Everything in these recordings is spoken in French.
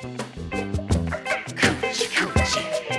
Coochie, coochie.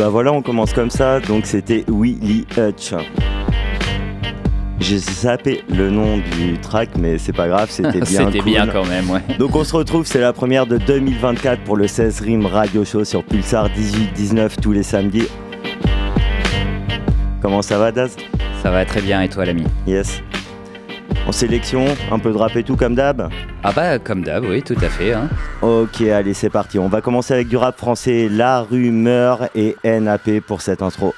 Bah voilà, on commence comme ça. Donc c'était Willy Hutch. J'ai zappé le nom du track, mais c'est pas grave, c'était bien. c'était bien quand même, ouais. Donc on se retrouve, c'est la première de 2024 pour le 16 Rim Radio Show sur Pulsar 18-19 tous les samedis. Comment ça va, Daz? Ça va très bien, et toi, l'ami? Yes. En sélection, un peu de rap et tout comme d'hab Ah bah comme d'hab, oui, tout à fait. Hein. Ok, allez, c'est parti. On va commencer avec du rap français, La Rumeur et NAP pour cette intro.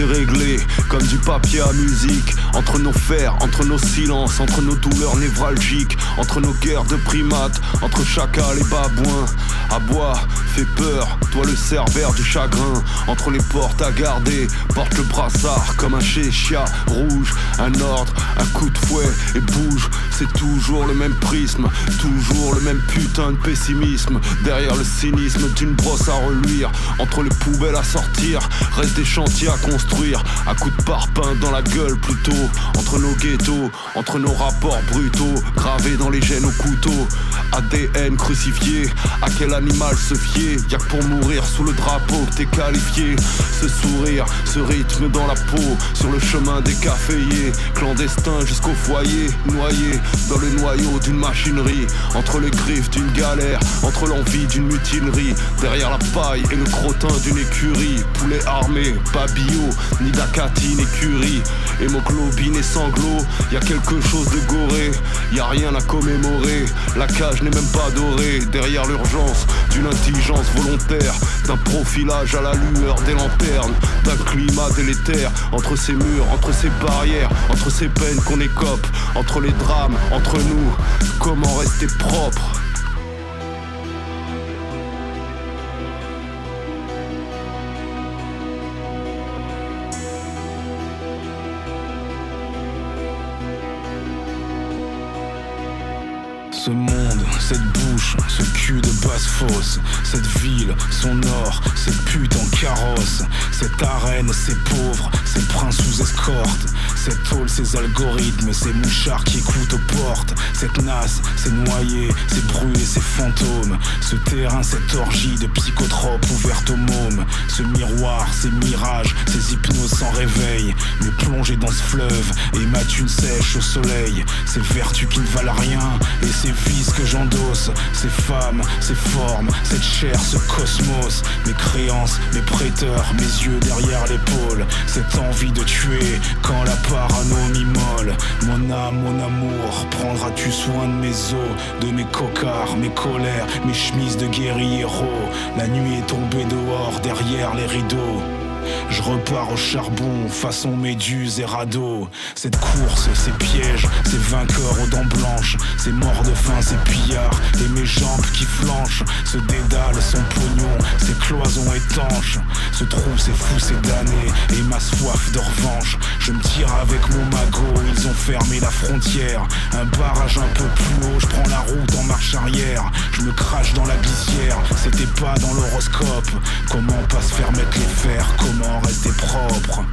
C'est réglé, comme du papier à musique. Entre nos fers, entre nos silences, entre nos douleurs névralgiques, entre nos guerres de primates, entre chacal et babouin. Aboie, fais peur, toi le cerbère du chagrin. Entre les portes à garder, porte le brassard comme un chéchia rouge. Un ordre, un coup de fouet et bouge c'est toujours le même prisme, toujours le même putain de pessimisme. Derrière le cynisme d'une brosse à reluire, entre les poubelles à sortir, reste des chantiers à construire, à coups de parpaing dans la gueule plutôt. Entre nos ghettos, entre nos rapports brutaux, gravés dans les gènes au couteau. ADN crucifié, à quel animal se fier? Y'a que pour mourir sous le drapeau que t'es qualifié. Ce sourire, ce rythme dans la peau, sur le chemin des caféiers, clandestin jusqu'au foyer, noyé dans le noyau d'une machinerie, entre les griffes d'une galère, entre l'envie d'une mutinerie, derrière la paille et le crottin d'une écurie, poulet armé, pas bio, ni d'acatine ni curie, hémoglobine et sanglots, y a quelque chose de goré, y a rien à commémorer, la cage n'est même pas dorée, derrière l'urgence d'une intelligence volontaire, d'un profilage à la lueur des lanternes, d'un climat délétère, entre ces murs, entre ces barrières, entre ces peines qu'on écope, entre les drames, entre nous, comment rester propre. Ce monde, cette bouche, ce cul de basse fosse, cette ville, son or, cette pute en carrosse, cette arène, ces pauvres, ces princes sous escorte, cette tôle, ces algorithmes, ces mouchards qui écoutent aux portes, cette nasse, ces noyés, ces brûlés, ces fantômes, ce terrain, cette orgie de psychotropes ouverte aux mômes, ce miroir, ces mirages, ces hypnoses sans réveil, mais plongé dans ce fleuve et ma thune sèche au soleil, ces vertus qui ne valent rien et ces vices que j'endosse, ces femmes, ces formes, cette chair, ce cosmos, mes créances, mes prêteurs, mes yeux derrière l'épaule, cette envie de tuer quand la parano m'immole. Mon âme, mon amour, prendras-tu soin de mes os, de mes cocards, mes colères, mes chemises de guerriero La nuit est tombée dehors derrière les rideaux. Je repars au charbon, façon méduse et radeau. Cette course, ces pièges, ces vainqueurs aux dents blanches, ces morts de faim, ces pillards, et mes jambes qui flanchent. Ce dédale, son pognon, ces cloisons étanches. Ce trou, c'est fou, c'est damné, et ma soif de revanche. Je me tire avec mon magot, ils ont fermé la frontière. Un barrage un peu plus haut, je prends la route en marche arrière. Je me crache dans la glissière, c'était pas dans l'horoscope. Comment pas se faire mettre les fers, comment rester propre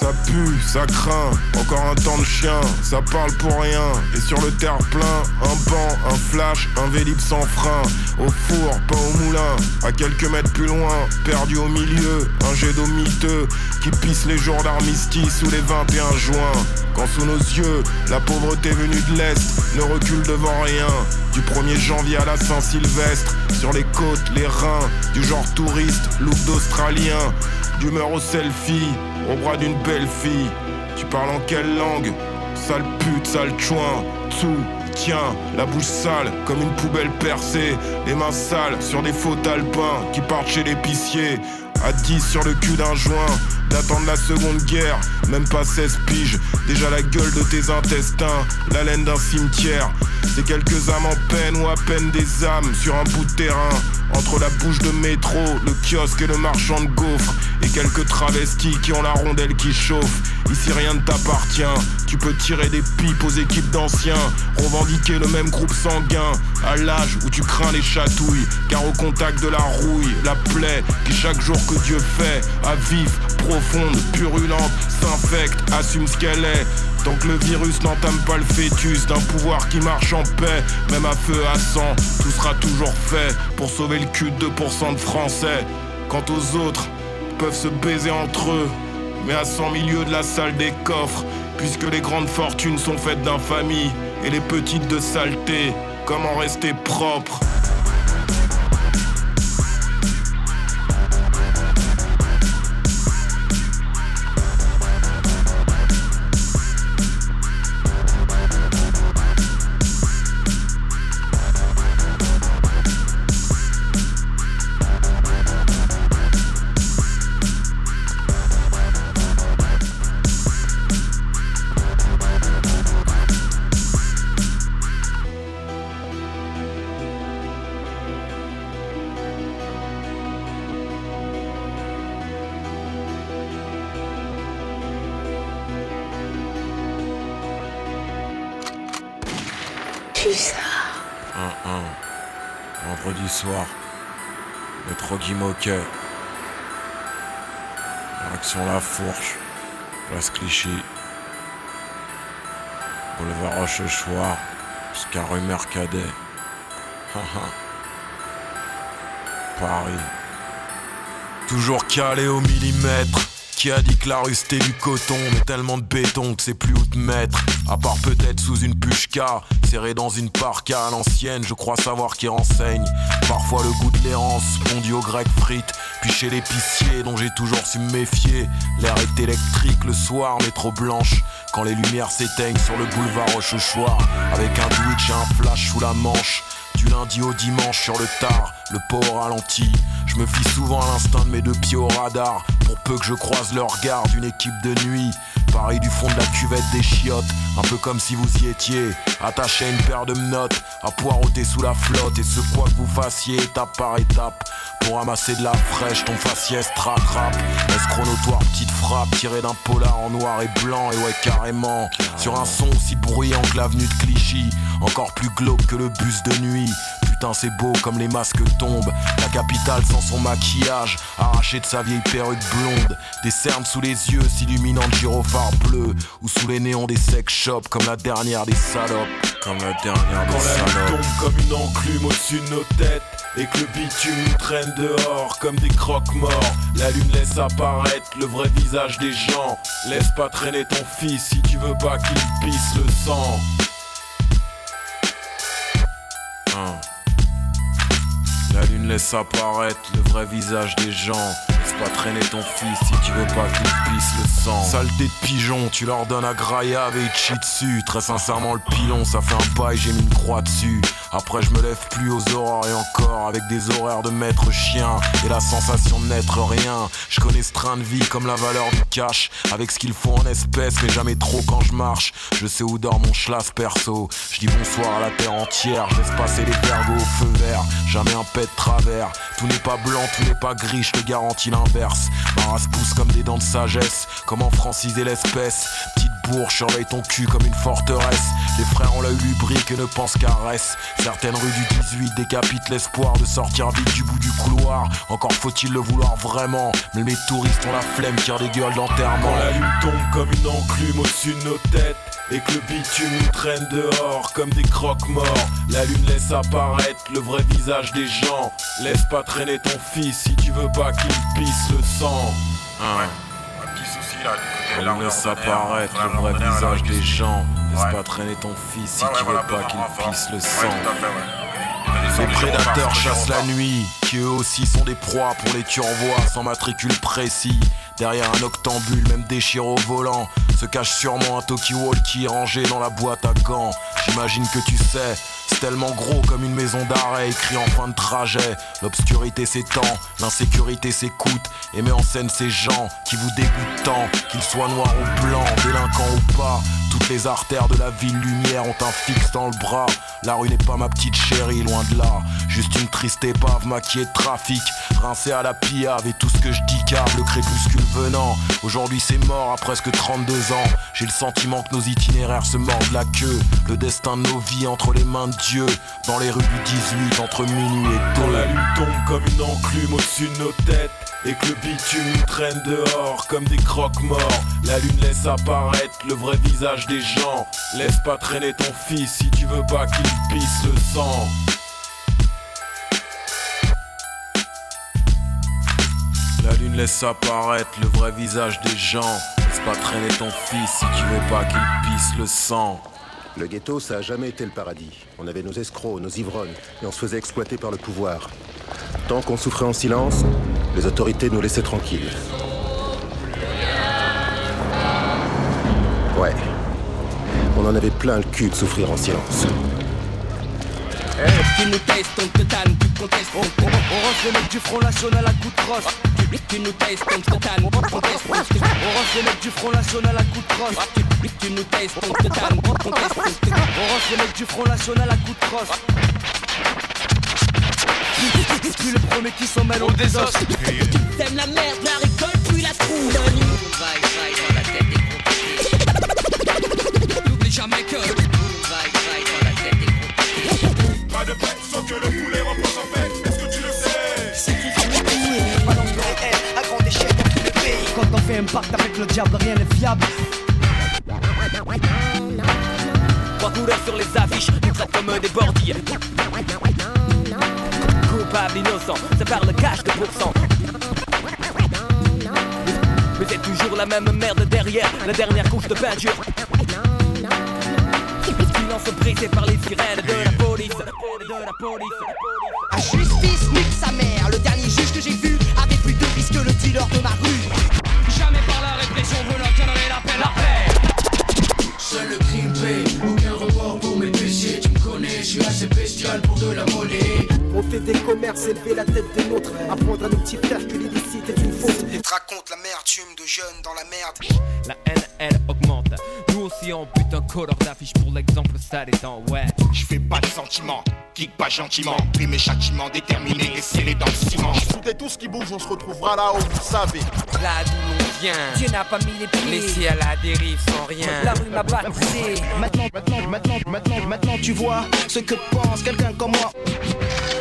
Ça pue, ça craint, encore un temps de chien, ça parle pour rien. Et sur le terre-plein, un banc, un flash, un vélib sans frein. Au four, pas au moulin, à quelques mètres plus loin, perdu au milieu, un jet d'eau miteux qui pisse les jours d'armistice sous les 21 juin. Quand sous nos yeux, la pauvreté venue de l'Est ne recule devant rien. Du 1er janvier à la Saint-Sylvestre, sur les côtes, les reins, du genre touriste, look d'Australien, d'humeur au selfie, au bras d'une belle fille. Tu parles en quelle langue? Sale pute, sale chouin, tout. Tiens, la bouche sale comme une poubelle percée, les mains sales sur des faux alpins qui partent chez l'épicier. À 10 sur le cul d'un joint, d'attendre la seconde guerre, même pas 16 piges, déjà la gueule de tes intestins, la laine d'un cimetière. C'est quelques âmes en peine ou à peine des âmes sur un bout de terrain, entre la bouche de métro, le kiosque et le marchand de gaufres, et quelques travestis qui ont la rondelle qui chauffe. Ici rien ne t'appartient, tu peux tirer des pipes aux équipes d'anciens, revendiquer le même groupe sanguin, à l'âge où tu crains les chatouilles, car au contact de la rouille, la plaie qui chaque jour que Dieu fait, à vif, profonde, purulente, s'infecte, assume ce qu'elle est. Que le virus n'entame pas le fœtus d'un pouvoir qui marche en paix, même à feu à sang, tout sera toujours fait pour sauver le cul de 2% de Français. Quant aux autres, peuvent se baiser entre eux, mais à 100 milieux de la salle des coffres, puisque les grandes fortunes sont faites d'infamie et les petites de saleté. Comment rester propre? Direction La Fourche. Place Clichy. Boulevard Rochechouart. Jusqu'à rue Mercadet. Paris. Toujours calé au millimètre. Qui a dit que la rue c'était du coton? Mais tellement de béton que c'est plus où te mettre À part peut-être sous une pushka Serré dans une parka à l'ancienne. Je crois savoir qui renseigne. Parfois le goût de l'errance Pondu au grec frites. Puis chez l'épicier dont j'ai toujours su me méfier. L'air est électrique le soir mais trop blanche Quand les lumières s'éteignent sur le boulevard Rochechouart. Avec un Twitch et un flash sous la manche. Du lundi au dimanche sur le tard, le au ralenti. Je me fie souvent à l'instinct de mes deux pieds au radar, pour peu que je croise le regard d'une équipe de nuit. Paris du fond de la cuvette des chiottes, un peu comme si vous y étiez. Attaché à une paire de menottes, à poireauter sous la flotte, et ce quoi que vous fassiez étape par étape. Pour ramasser de la fraîche, ton faciès trac rap. Escronotoire, petite frappe, tirée d'un polar en noir et blanc, et ouais, carrément. Sur un son aussi bruyant que l'avenue de Clichy, encore plus glauque que le bus de nuit. Putain, c'est beau comme les masques tombent. La capitale sans son maquillage, arraché de sa vieille perruque blonde. Des cernes sous les yeux s'illuminant de gyrophares bleus. Ou sous les néons des sex shops, comme la dernière des salopes. Comme la dernière des Quand la nuit tombe comme une enclume au-dessus de nos têtes Et que le bitume nous traîne dehors comme des croque-morts La lune laisse apparaître le vrai visage des gens Laisse pas traîner ton fils si tu veux pas qu'il pisse le sang Hein. Laisse apparaître le vrai visage des gens. Pas traîner ton fils si tu veux pas qu'il pisse le sang. Saleté de pigeon, tu leur donnes à Graia avec chie dessus. Très sincèrement, le pilon, ça fait un bail, j'ai mis une croix dessus. Après, je me lève plus aux aurores et encore avec des horaires de maître chien et la sensation de n'être rien. Je connais ce train de vie comme la valeur du cash, avec ce qu'il faut en espèces, mais jamais trop quand je marche. Je sais où dort mon schlass perso. Je dis bonsoir à la terre entière, je laisse passer les pergos au feu vert. Jamais un pet de travers. Tout n'est pas blanc, tout n'est pas gris, je te garantis l'inverse. Race pousse comme des dents de sagesse. Comment franciser l'espèce Petite bourge, surveille ton cul comme une forteresse. Les frères ont l'œil lubrique et ne pensent qu'à reste. Certaines rues du 18 décapitent l'espoir de sortir vite du bout du couloir. Encore faut-il le vouloir vraiment. Mais les touristes ont la flemme, tirent des gueules d'enterrement. La lune tombe comme une enclume au-dessus de nos têtes Et que le bitume nous traîne dehors comme des croque-morts La lune laisse apparaître le vrai visage des gens Laisse pas traîner ton fils si tu veux pas qu'il pisse le sang Hein. Un petit souci là, du côté de On l'armée laisse apparaître le vrai visage des gens. Laisse Ouais. pas traîner ton fils si Ouais, ouais, tu veux pas qu'il pisse le Ouais, sang. ouais. Les prédateurs chassent la nuit, qui eux aussi sont des proies pour les turvois sans matricule précis. Derrière un octambule, même déchiré au volant, se cache sûrement un talkie-walkie rangé dans la boîte à gants. J'imagine que tu sais, c'est tellement gros comme une maison d'arrêt écrit en fin de trajet. L'obscurité s'étend, l'insécurité s'écoute et met en scène ces gens qui vous dégoûtent tant, qu'ils soient noirs ou blancs, délinquants ou pas. Toutes les artères de la ville lumière ont un fixe dans le bras. La rue n'est pas ma petite chérie, loin de là. Juste une triste épave maquillée de trafic, rincée à la piave et tout ce que je dis car le crépuscule venant. Aujourd'hui c'est mort à presque 32 ans. J'ai le sentiment que nos itinéraires se mordent la queue. Le destin de nos vies entre les mains de Dieu. Dans les rues du 18, entre minuit et deux. la lune tombe comme une enclume au-dessus de nos têtes Et que le bitume nous traîne dehors comme des croque-morts La lune laisse apparaître le vrai visage des gens Laisse pas traîner ton fils si tu veux pas qu'il pisse le sang La lune laisse apparaître le vrai visage des gens. Laisse pas traîner ton fils si tu veux pas qu'il pisse le sang. Le ghetto, ça a jamais été le paradis. On avait nos escrocs, nos ivrognes, et on se faisait exploiter par le pouvoir. Tant qu'on souffrait en silence, les autorités nous laissaient tranquilles. Ouais. On en avait plein le cul de souffrir en silence. Tu nous testes, on te tanne, tu contestes, on, on, on range les mecs du Front National à coups de crosse. Tu, tu nous testes, on te tanne, on conteste, on, on range les mecs du Front National à coups de crosse. Tu, tu nous testes, on te tanne, on conteste, on, range les mecs du Front National à coups de crosse. Je suis le premier qui s'en mêle au désastre. Euh, t'aimes la merde, la récolte, puis la trouve. dans la tête des N'oublie jamais que. Pas de paix, sans que le poulet repose en paix. Est-ce que tu le sais? C'est qui Balance le à grande échelle dans tous les pays. Quand on fait un pacte avec le diable, rien n'est fiable. Trois couleurs sur les affiches, nous traitent comme des bordilles. Coupable, innocent, ça parle cash de pourcent. Mais c'est toujours la même merde derrière la dernière couche de peinture. Silence brisé par les sirènes de la police. De la police. À justice, nique sa mère. Le dernier juge que j'ai vu avait plus de vis que le dealer de ma rue. Fait des commerces, élever la tête des nôtres. Apprendre à nos petits frères que l'illicite est une faute. Et te raconte l'amertume de jeunes dans la merde. La haine, elle augmente. Nous aussi on bute un colleur d'affiche pour l'exemple sale étant ouais. Je fais pas de sentiments, kick pas gentiment. Puis mes châtiments déterminés et scellés dans le ciment. Foutez tout ce qui bouge, on se retrouvera là où vous savez. Là d'où l'on vient, Dieu n'a pas mis les pieds. laissé à la dérive sans rien. La rue m'a baptisé. Maintenant, maintenant, maintenant, maintenant, maintenant, tu vois ce que pense quelqu'un comme moi. «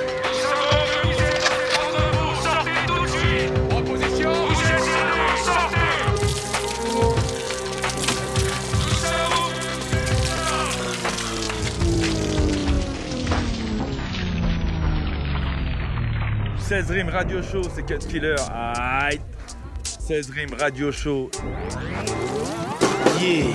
16 rimes radio show, c'est Cut Killer. Aïe. 16 rimes radio show. Yeah.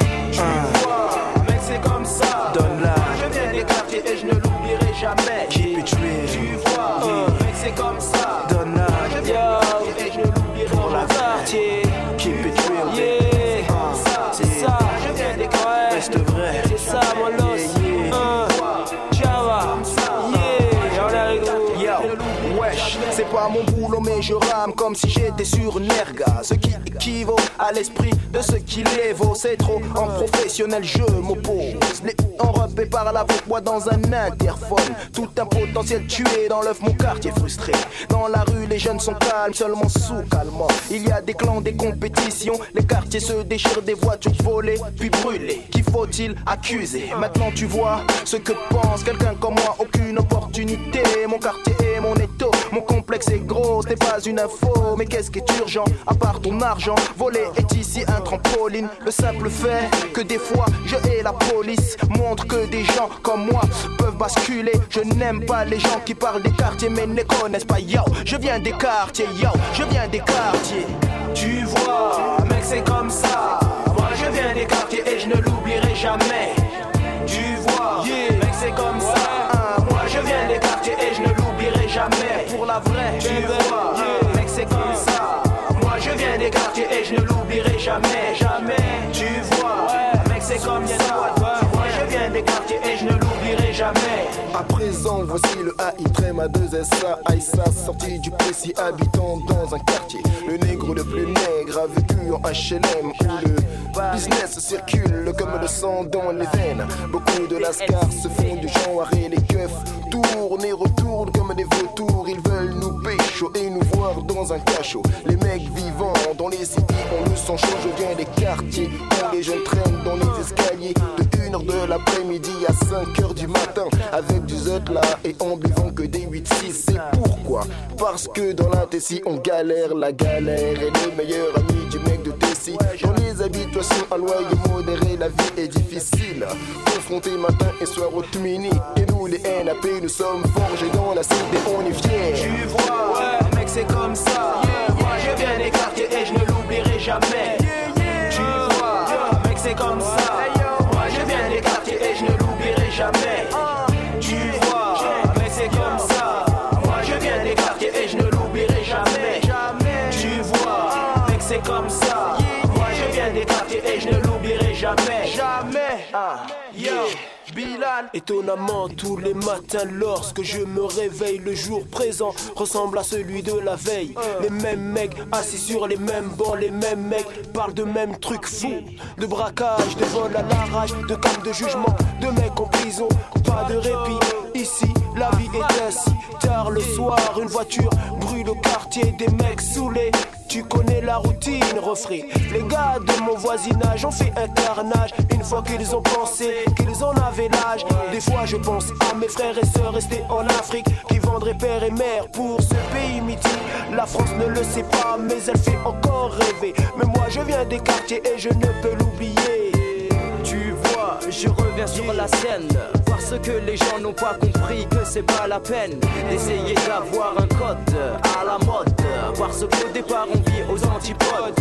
Mais c'est comme ça. Donne-la. Je viens des quartiers et je ne l'oublierai jamais. Keep it real. Tu vois, Yeah. mais c'est comme ça. Donne-la. Je viens des quartiers et je ne l'oublierai Pour la jamais. quartier. Pas mon boulot mais je rame comme si j'étais sur une Ce qui équivaut à l'esprit de ce qui les vaut C'est trop en professionnel je m'oppose. Les enrobés parlent avec moi dans un interphone. Tout un potentiel tué dans l'œuf mon quartier frustré. Dans la rue les jeunes sont calmes seulement sous calmant. Il y a des clans, des compétitions Les quartiers se déchirent des voitures volées puis brûlées. Qui faut-il accuser? Maintenant tu vois ce que pense quelqu'un comme moi. Aucune opportunité. Mon quartier est mon étau Mon complexe est gros, n'est pas une info. Mais qu'est-ce qui est urgent À part ton argent? Voler est ici un trampoline. Le simple fait que des fois je hais la police. Montre que des gens comme moi peuvent basculer. Je n'aime pas les gens qui parlent des quartiers mais ne connaissent pas. Yo, je viens des quartiers Yo, je viens des quartiers. Tu vois, mec, c'est comme ça. Moi, je viens des quartiers et je ne l'oublierai jamais. Tu vois, mec, la vraie Tu vois, mec, c'est comme ça. Moi, je viens des quartiers et je ne l'oublierai jamais. Jamais. Tu vois, mec, c'est comme ça. Moi, je viens des quartiers et je ne l'oublierai jamais. Voici le AI Trem à 2 SA Aïssa, sorti du Plessis, habitant dans un quartier. Le négro le plus nègre a vécu en HLM où le business circule comme le sang dans les veines. Beaucoup de lascars se font du genre et les keufs tournent et retournent comme des vautours. Ils veulent nous pécho et nous voir dans un cachot. Les mecs vivants dans les cités, on le sent chaud. Je viens des quartiers où les jeunes traînent dans les escaliers de 1h de l'après-midi à 5h du matin avec du Là et en buvant que des 8-6. C'est pourquoi? Parce que dans la Tessie on galère, la galère est le meilleur ami du mec de Tessie. Dans les habitations à loyer modéré, la vie est difficile. Confronté matin et soir au Tumini. Et nous les NAP, nous sommes forgés dans la cité, on est fiers. Tu vois, mec, c'est comme ça. Moi, je viens des quartiers et je ne l'oublierai jamais. Tu vois, mec, c'est comme ça. Moi, je viens des quartiers et je ne l'oublierai jamais. Ah, yo. Bilal Étonnamment, tous les matins, lorsque je me réveille, le jour présent ressemble à celui de la veille. Les mêmes mecs assis sur les mêmes bancs, les mêmes mecs parlent de mêmes trucs fous. De braquage, de vol à l'arrache, de calme de jugement, de mecs en prison, pas de répit. Ici, la vie est ainsi. Tard le soir, une voiture brûle au quartier, des mecs saoulés. Tu connais la routine, refrain. Les gars de mon voisinage ont fait un carnage. Une fois qu'ils ont pensé qu'ils en avaient l'âge. Des fois, je pense à mes frères et sœurs restés en Afrique qui vendraient père et mère pour ce pays mythique. La France ne le sait pas, mais elle fait encore rêvé. Mais moi je viens des quartiers et je ne peux l'oublier. Je reviens sur la scène. Parce que les gens n'ont pas compris que c'est pas la peine d'essayer d'avoir un code à la mode. Parce qu'au départ on vit aux antipodes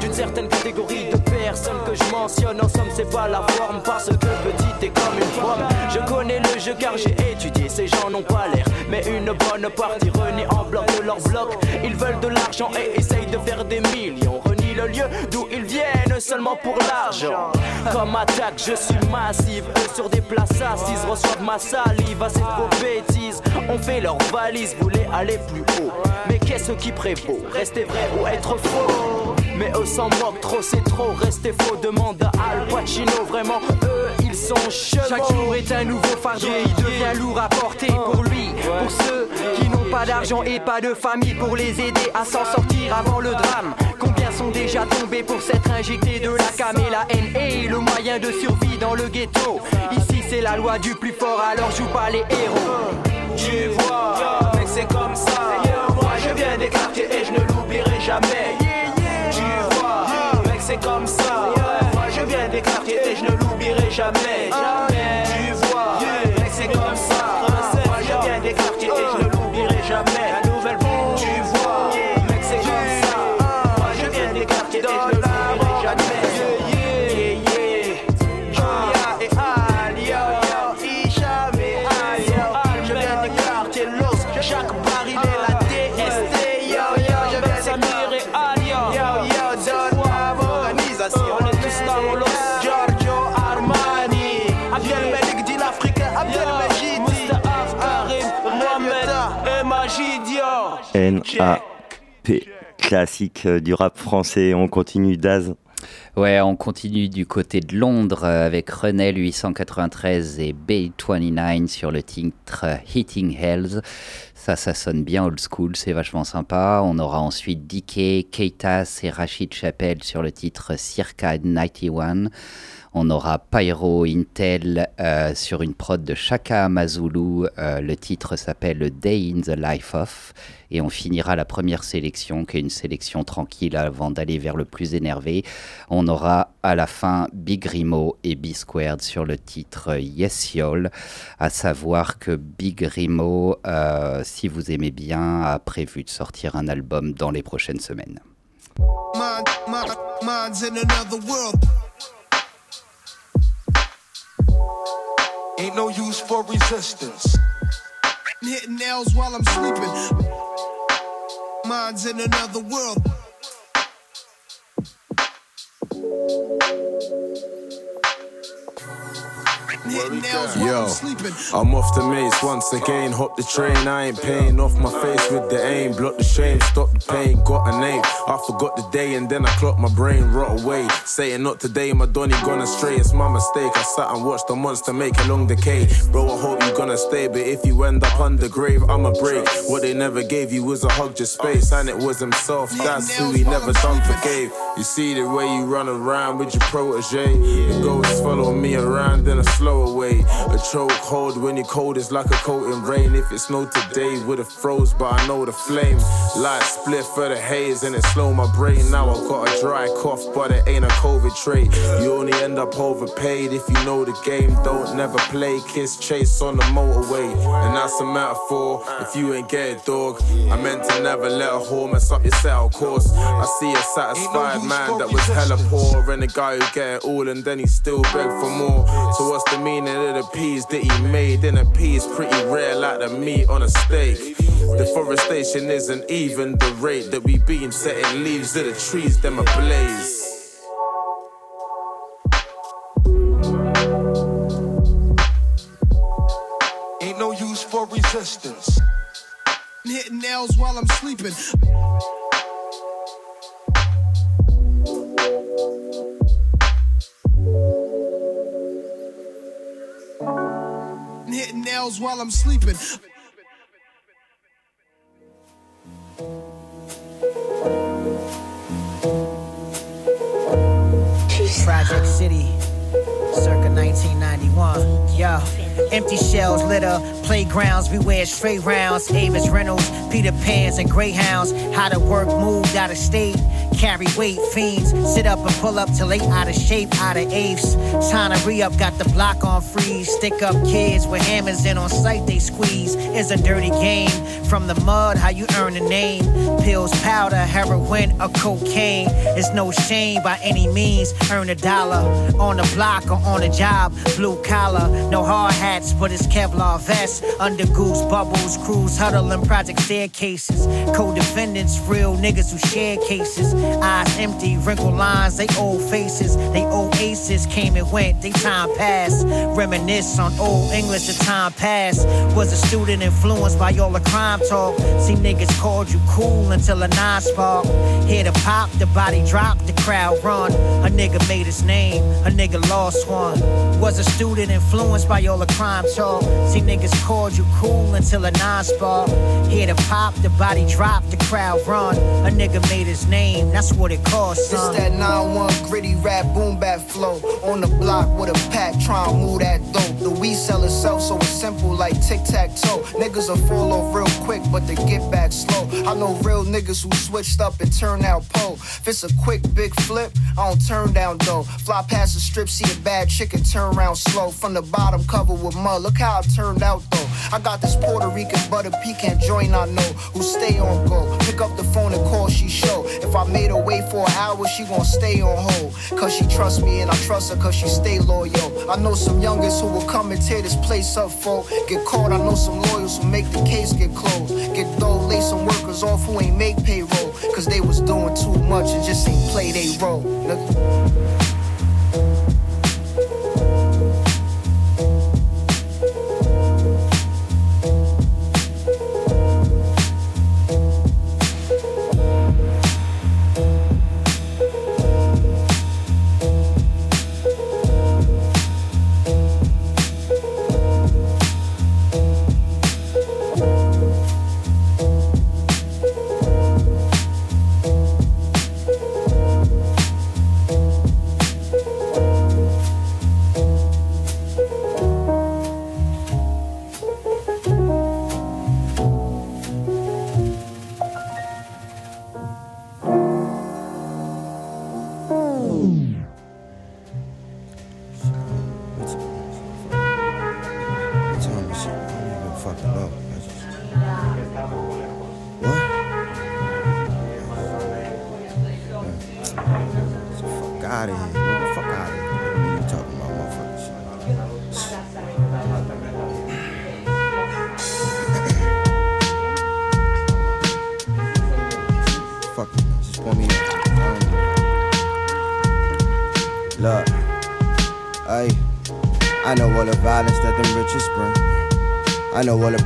d'une certaine catégorie de personnes que je mentionne. En somme, c'est pas la forme parce que petit est comme une pomme. Je connais le jeu car j'ai étudié. Ces gens n'ont pas l'air, mais une bonne partie renie en bloc de leur bloc. Ils veulent de l'argent et essayent de faire des millions. Le lieu d'où ils viennent seulement pour l'argent. Comme attaque, je suis massive. Eux sur des places assises reçoivent ma salive. Assez trop bêtises. On fait leur valise, voulez aller plus haut. Mais qu'est-ce qui prévaut? Rester vrai ou être faux? Mais eux s'en moquent trop, c'est trop, rester faux. Demande à Al Pacino, vraiment, eux, ils sont chevaux. Chaque jour est un nouveau fardeau, il devient lourd à porter pour lui. Pour ceux qui n'ont pas d'argent et pas de famille, pour les aider à s'en sortir avant le drame. Sont déjà tombés pour s'être injectés de la cam et la haine et le moyen de survie dans le ghetto. Ici, c'est la loi du plus fort, alors joue pas les héros. Tu vois, mec, c'est comme ça. Moi, je viens des et je ne l'oublierai jamais c'est comme ça. Moi je viens des et je ne l'oublierai jamais. Jamais. Tu vois, N.A.P. Classique euh, du rap français, on continue Daz. Ouais, on continue du côté de Londres avec Renel 893 et Bay29 sur le titre Hitting Hells. Ça, ça sonne bien old school, c'est vachement sympa. On aura ensuite DK, Keitas et Rachid Chappelle sur le titre Circa 91. On aura Pyro Intel euh, sur une prod de Shaka Mazulu. Euh, le titre s'appelle Day in the Life of. Et on finira la première sélection, qui est une sélection tranquille avant d'aller vers le plus énervé. On aura à la fin Big Rimo et B Squared sur le titre Yes Y'all. À savoir que Big Rimo, euh, si vous aimez bien, a prévu de sortir un album dans les prochaines semaines. Mind, mind, mind's in another world. Ain't no use for resistance. Hitting nails while I'm sleeping. Mind's in another world. Yo, I'm off the mace once again. Hop the train, I ain't paying off my face with the aim. Block the shame, stop the pain. Got a name, I forgot the day and then I clocked my brain rot away. Saying not today, my Donny gone astray. It's my mistake. I sat and watched the monster make a long decay. Bro, I hope you gonna stay, but if you end up on the grave, I'ma break. What they never gave you was a hug, just space, and it was himself. That's who he never done forgave. You see the way you run around with your protege. The ghosts follow me around in a slower way. A choke hold when you're cold is like a coat in rain. If it snowed today, would've froze, but I know the flame. Light split for the haze and it slow my brain. Now I've got a dry cough, but it ain't a COVID trait. You only end up overpaid if you know the game. Don't never play kiss chase on the motorway. And that's a metaphor. If you ain't get it, dog, I meant to never let a whore mess up your set, of course. I see a satisfied man that was hella poor and a guy who get it all and then he still beg for more. So what's the meaning of the peas that he made in a piece? Pretty rare like the meat on a steak. Deforestation isn't even the rate that we been setting leaves of the trees, them ablaze. Ain't no use for resistance. Hitting nails while I'm sleeping. Hitting nails while I'm sleeping. City, circa 1991. Yo, empty shells, litter, playgrounds, we wear straight rounds. Avis Reynolds, Peter Pans, and Greyhounds. How to work, moved out of state. Carry weight fiends. Sit up and pull up till they out of shape, out of apes. Time to re up, got the block on freeze. Stick up kids with hammers in on sight, they squeeze. It's a dirty game. From the mud, how you earn a name. Pills, powder, heroin, or cocaine. It's no shame by any means. Earn a dollar on the block or on a job. Blue collar, no hard hats, but it's Kevlar vests. Under goose bubbles, crews huddle in project staircases. Co defendants, real niggas who share cases. Eyes empty, wrinkled lines, they old faces. They old aces came and went, they time passed. Reminisce on old English, the time passed. Was a student influenced by all the crime talk. See niggas called you cool until a nine spark. Hear the pop, the body drop, the crowd run. A nigga made his name, a nigga lost one. Was a student influenced by all the crime talk. See niggas called you cool until a nine spark. Hear the pop, the body drop, the crowd run. A nigga made his name, that's what it costs. Son. It's that 9-1 gritty rap boom bap flow. On the block with a pack, try and move that dope. The weed sell itself, so it's simple like tic tac toe. Niggas will fall off real quick, but they get back slow. I know real niggas who switched up and turned out pole. If it's a quick big flip, I don't turn down dough. Fly past the strip, see a bad chick and turn around slow. From the bottom covered with mud, look how it turned out though. I got this Puerto Rican butter pecan joint I know who stay on go. Pick up the phone and call, she show. If I made her wait for an hour, she gon' stay on hold. Cause she trust me and I trust her cause she stay loyal. I know some youngers who will come and tear this place up for. Get caught, I know some lawyers who make the case get closed. Get dough, lay some workers off who ain't make payroll. Cause they was doing too much and just ain't play they role. Nigga.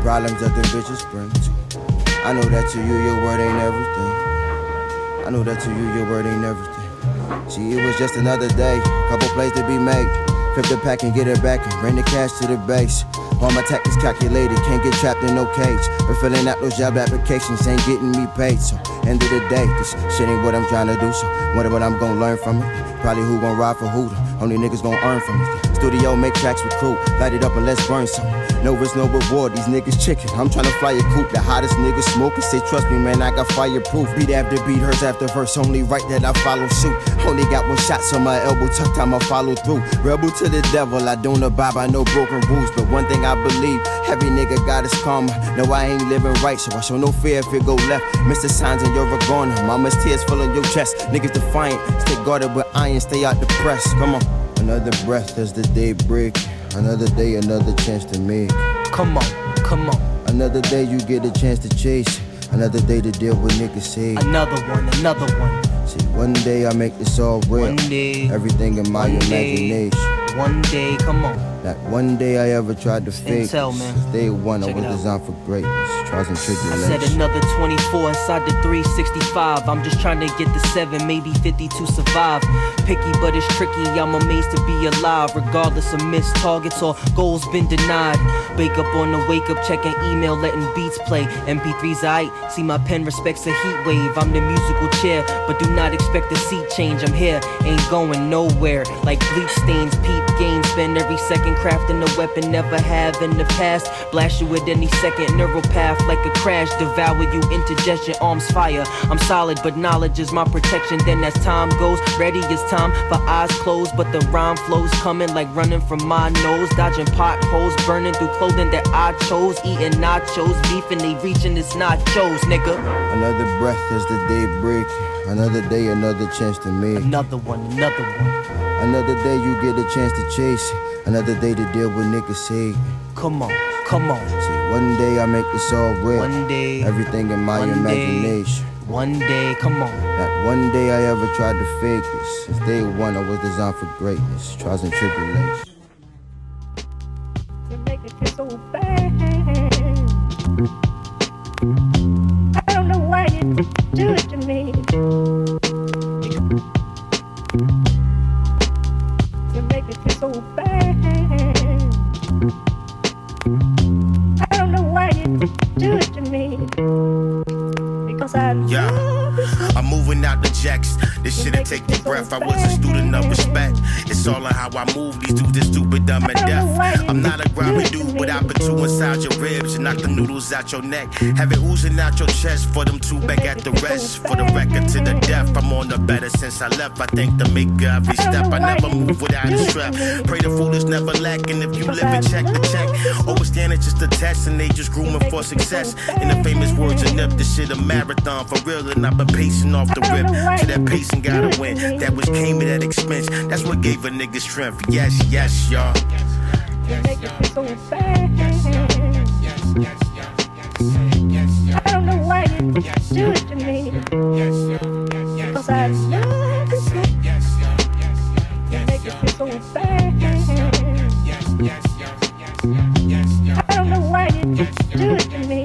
Problems that them bitches bring. I know that to you your word ain't everything. I know that to you your word ain't everything. See, it was just another day, couple plays to be made. Flip the pack and get it back and bring the cash to the base. All my tactics calculated, can't get trapped in no cage. But filling out those job applications ain't getting me paid. So, end of the day, this shit ain't what I'm trying to do. So, wonder what I'm gonna learn from it. Probably who gon' ride for who. The only niggas gon' earn from it. Studio, make tracks with crew, light it up and let's burn some. No risk, no reward. These niggas chicken. I'm trying to fly a coop. The hottest niggas smoking. Say, trust me, man, I got fireproof. Beat after beat, hers after verse. Only right that I follow suit. Only got one shot, so my elbow tucked, I'ma follow through. Rebel to the devil, I don't abide by no broken rules. But one thing I believe, every nigga got his karma. No, I ain't living right, so I show no fear if it go left. Mr. Signs and you're a goner. Mama's tears filling your chest. Niggas defiant. Stay guarded with iron, stay out the press. Come on. Another breath as the day break. Another day, another chance to make. Come on, come on. Another day you get a chance to chase. Another day to deal with niggas say. Another one, another one. See, one day I make this all real. One day. Everything in my one imagination. Day, one day, come on. Not one day I ever tried to fake. Intel, man. Day one, Check I was designed for greatness. Trials and tribulations. I said another 24 inside the 365. I'm just trying to get the 7, maybe 50 to survive. Picky, but it's tricky. I'm amazed to be alive, regardless of missed targets or goals been denied. Wake up on the wake up, checking email, letting beats play. MP3's I see my pen respects the heat wave. I'm the musical chair, but do not expect a seat change. I'm here, ain't going nowhere. Like bleach stains, peep games, spend every second crafting a weapon, never have in the past. Blast you with any second neural path like a crash. Devour you, indigestion, arms fire. I'm solid, but knowledge is my protection. Then as time goes, ready is time for eyes closed, but the rhyme flows coming like running from my nose. Dodging potholes, burning through clothing that I chose. Eating nachos, beefing, they reaching it's nachos, nigga. Another breath as the day break. Another day, another chance to make. Another one, another one. Another day you get a chance to chase. Another day to deal with niggas say. Come on, come on. See, one day I make this all real. One day. Everything in my imagination. Day, one day, come on. Not one day I ever tried to fake this. Since day one I was designed for greatness. Trials and tribulations. I was a student of respect. It's all in how I move. These dudes are stupid, dumb, and deaf. I'm not a grimy dude, put two inside your ribs and knock the noodles out your neck. Have it oozing out your chest for them two back at the rest. For the record to the death, I'm on the better since I left. I thank the maker every step. I never move without a strap. Pray the fool is never lacking. If you live and check the check. Overstand it's just a test, and they just grooming for success. In the famous words of Nip, this shit a marathon for real, and I've been pacing off the rip. To that pacing gotta win. That was came at that expense. That's what gave a nigga strength. Yes, yes, y'all. Feel so bad. I don't know why you do it to me. Because I love you so. You make me feel so bad. I don't know why you do it to me.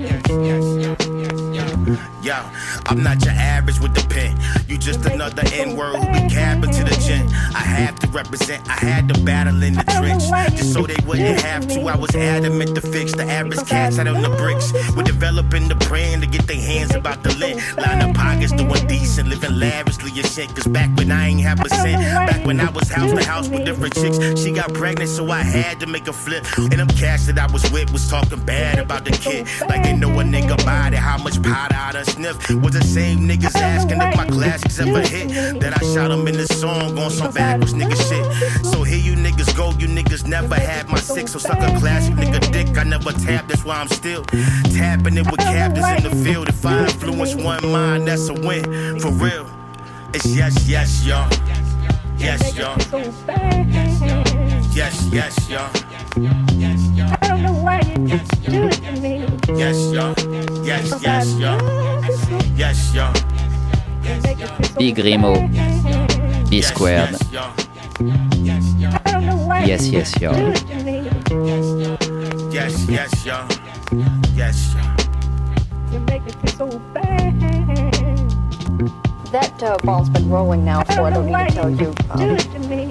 Yo, I'm not your average with the pen. You just another N word who be capping to the gin. I have to represent, I had to battle in the trench. Just so they wouldn't have to. I was adamant to fix the average cats out on the bricks. We're developing the brand to get their hands about the lint. Line up pockets, doing decent, living lavishly and shit. Cause back when I ain't have a cent, back when I was house to house with different chicks, she got pregnant, so I had to make a flip. And them cats that I was with was talking bad about the kid. Like they know a nigga it, how much powder I done sniff. Was the same niggas asking if my classics ever hit. That I shot them in the song on some backwards nigga shit. So here you niggas go, you niggas never had my six. So suck a classic nigga dick, I never tapped, that's why I'm still tapping it with captains in the field. If I influence one mind, that's a win. For real. It's yes, yes, y'all. Yes, y'all. Yes, yes, y'all. I don't know why you do it to me. Yes, y'all. Yes, yes, y'all. Yes, y'all. Big Remo, B squared. Yes, yes, y'all. Yes, yes, y'all. Yes, y'all. You make me feel so bad. That uh, ball's been rolling now for, I don't need to tell you, um,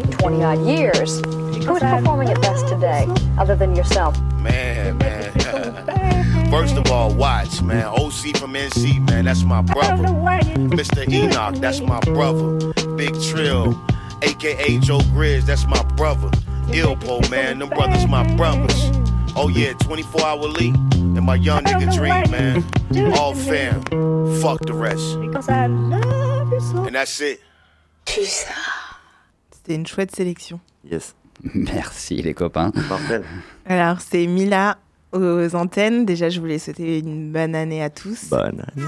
20 odd years. Who's performing it best today, other than yourself? Man, man. First of all, watch, man. OC from NC, man. That's my brother. Mr. Enoch, that's my brother. Big Trill, aka Joe Grizz, that's my brother. Ilpo, man. Them brothers, my brothers. Oh, yeah, 24 hour Lee. And my young nigga Dream, man. All fam. Fuck the rest. Because I love you so. And that's it. C'était une chouette sélection. Yes. Merci les copains. Parfait. Alors, c'est Mila aux antennes. Déjà, je voulais souhaiter une bonne année à tous. Bonne année.